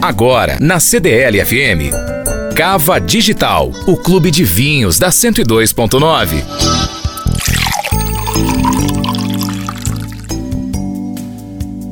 Agora, na CDL FM. Cava Digital, o clube de vinhos da 102.9.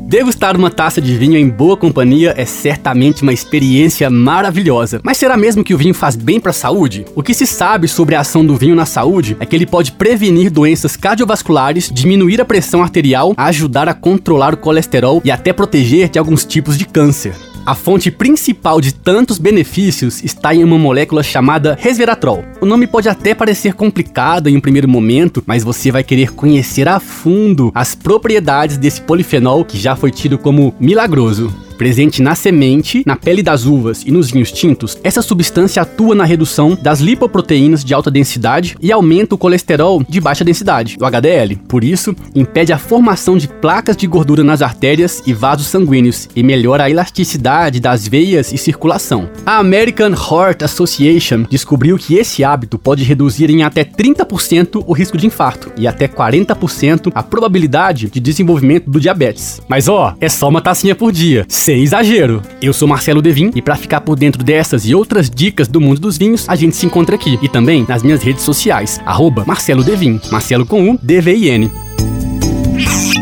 Degustar uma taça de vinho em boa companhia é certamente uma experiência maravilhosa. Mas será mesmo que o vinho faz bem para a saúde? O que se sabe sobre a ação do vinho na saúde é que ele pode prevenir doenças cardiovasculares, diminuir a pressão arterial, ajudar a controlar o colesterol e até proteger de alguns tipos de câncer. A fonte principal de tantos benefícios está em uma molécula chamada resveratrol. O nome pode até parecer complicado em um primeiro momento, mas você vai querer conhecer a fundo as propriedades desse polifenol que já foi tido como milagroso. Presente na semente, na pele das uvas e nos vinhos tintos, essa substância atua na redução das lipoproteínas de alta densidade e aumenta o colesterol de baixa densidade, o HDL. Por isso, impede a formação de placas de gordura nas artérias e vasos sanguíneos e melhora a elasticidade das veias e circulação. A American Heart Association descobriu que esse hábito pode reduzir em até 30% o risco de infarto e até 40% a probabilidade de desenvolvimento do diabetes. Mas ó, é só uma tacinha por dia exagero. Eu sou Marcelo Devin e para ficar por dentro dessas e outras dicas do mundo dos vinhos, a gente se encontra aqui e também nas minhas redes sociais, arroba Marcelo Devin, Marcelo com U, D-V-I-N.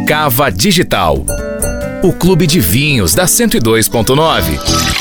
Cava Digital, o clube de vinhos da 102.9.